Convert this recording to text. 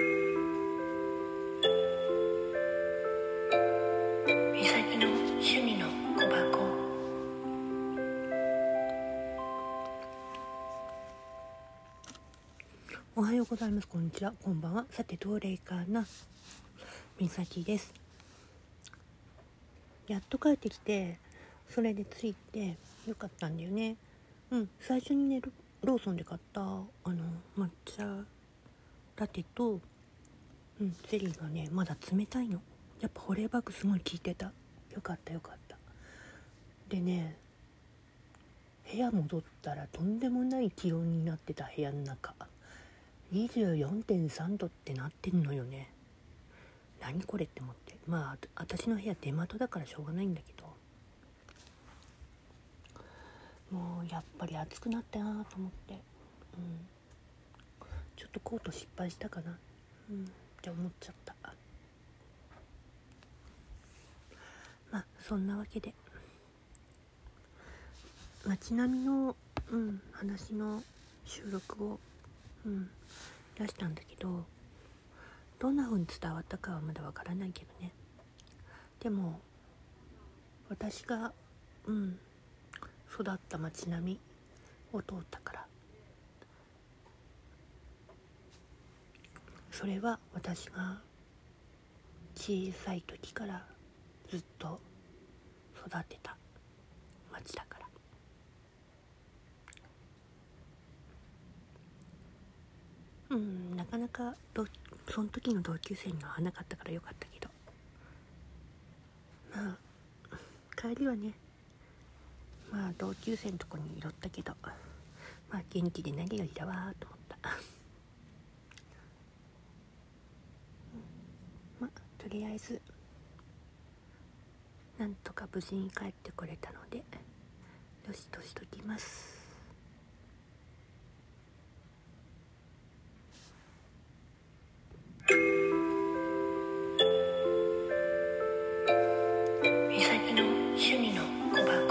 みさきの趣味の小箱。おはようございます。こんにちは。こんばんは。さてどれかな？みさきです。やっと帰ってきてそれでついてよかったんだよね。うん。最初にねローソンで買ったあの抹茶ラテとうんゼリーがねまだ冷たいの。やっぱ保冷バッグすごい効いてた。よかったよかった。でね部屋戻ったらとんでもない気温になってた部屋の中。24.3度ってなってんのよね。何これって思って。まあ私の部屋出窓だからしょうがないんだけど。もうやっぱり暑くなったなと思って。うん。ちょっとコート失敗したかな。うん。って思っちゃった。まあそんなわけで。街並みの、うん、話の収録を、うん、出したんだけどどんな風に伝わったかはまだわからないけどね。でも私がうん育った街並みを通ったからそれは私が小さい時からずっと育てた町だから。うんなかなかどその時の同級生には会わなかったからよかったけど。まあ帰りはねまあ同級生のとこに寄ったけどまあ元気で何よりだわと思った。とりあえずなんとか無事に帰ってこれたのでよしとしときます。みさきの趣味の小判。